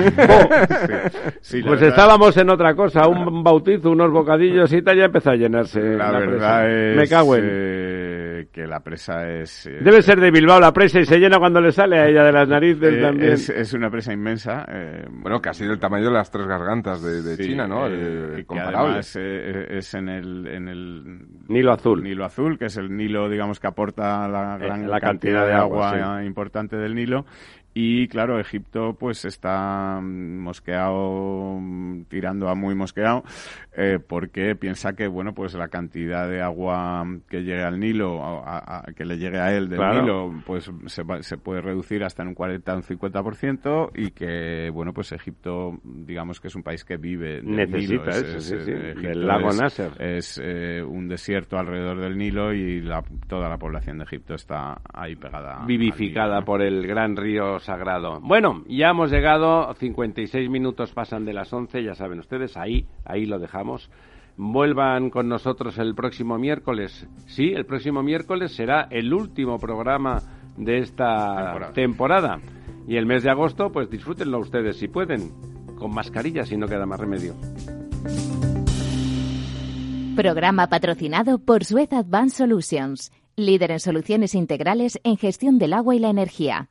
pues estábamos en otra cosa, un bautizo, unos bocadillos y tal, ya empezó a llenarse. La, verdad es... Me cago en... Eh, que la presa es... Eh, Debe ser de Bilbao la presa y se llena cuando le sale a ella de las narices eh, también. Es, una presa inmensa. Eh, bueno, casi del tamaño de las tres gargantas de, China, ¿no? que además es en el, en el... Nilo Azul. Nilo Azul, que es el Nilo, digamos, que aporta la gran la cantidad, de agua, importante del Nilo y claro, Egipto pues está mosqueado, tirando a muy mosqueado, eh, porque piensa que bueno pues la cantidad de agua que llegue al Nilo, a, que le llegue a él del Nilo, pues se, se, puede reducir hasta en un 40 o un 50% y que bueno pues Egipto digamos que es un país que vive del Nilo. Es, el lago Nasser. Es eh, un desierto alrededor del Nilo y la, toda la población de Egipto está ahí pegada. Vivificada por el gran río sagrado. Bueno, ya hemos llegado, 56 minutos pasan de las 11, ya saben ustedes, ahí, ahí lo dejamos. Vuelvan con nosotros el próximo miércoles. Sí, el próximo miércoles será el último programa de esta temporada. Y el mes de agosto, pues disfrútenlo ustedes si pueden, con mascarilla si no queda más remedio. Programa patrocinado por Suez Advanced Solutions, líder en soluciones integrales en gestión del agua y la energía.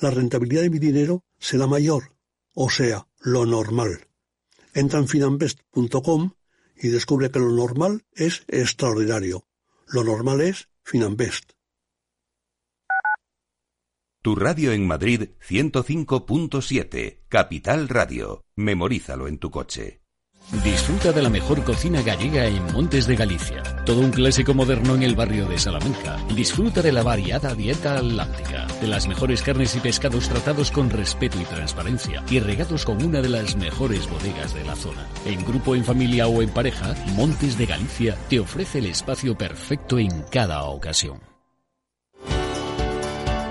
la rentabilidad de mi dinero será mayor, o sea, lo normal. Entra en finambest.com y descubre que lo normal es extraordinario. Lo normal es Finambest. Tu radio en Madrid 105.7, Capital Radio. Memorízalo en tu coche. Disfruta de la mejor cocina gallega en Montes de Galicia. Todo un clásico moderno en el barrio de Salamanca. Disfruta de la variada dieta atlántica, de las mejores carnes y pescados tratados con respeto y transparencia y regados con una de las mejores bodegas de la zona. En grupo, en familia o en pareja, Montes de Galicia te ofrece el espacio perfecto en cada ocasión.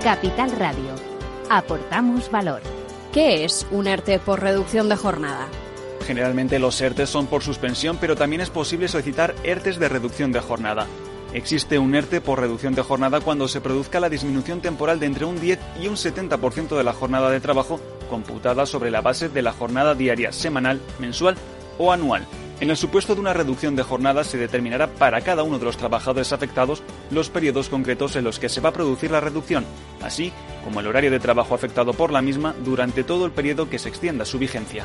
Capital Radio. Aportamos valor. ¿Qué es un ERTE por reducción de jornada? Generalmente los ERTES son por suspensión, pero también es posible solicitar ERTES de reducción de jornada. Existe un ERTE por reducción de jornada cuando se produzca la disminución temporal de entre un 10 y un 70% de la jornada de trabajo computada sobre la base de la jornada diaria, semanal, mensual o anual. En el supuesto de una reducción de jornada se determinará para cada uno de los trabajadores afectados los periodos concretos en los que se va a producir la reducción, así como el horario de trabajo afectado por la misma durante todo el periodo que se extienda su vigencia.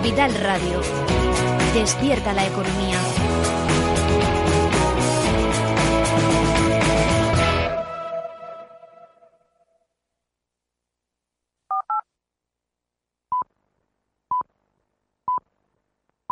Capital Radio. Despierta la economía.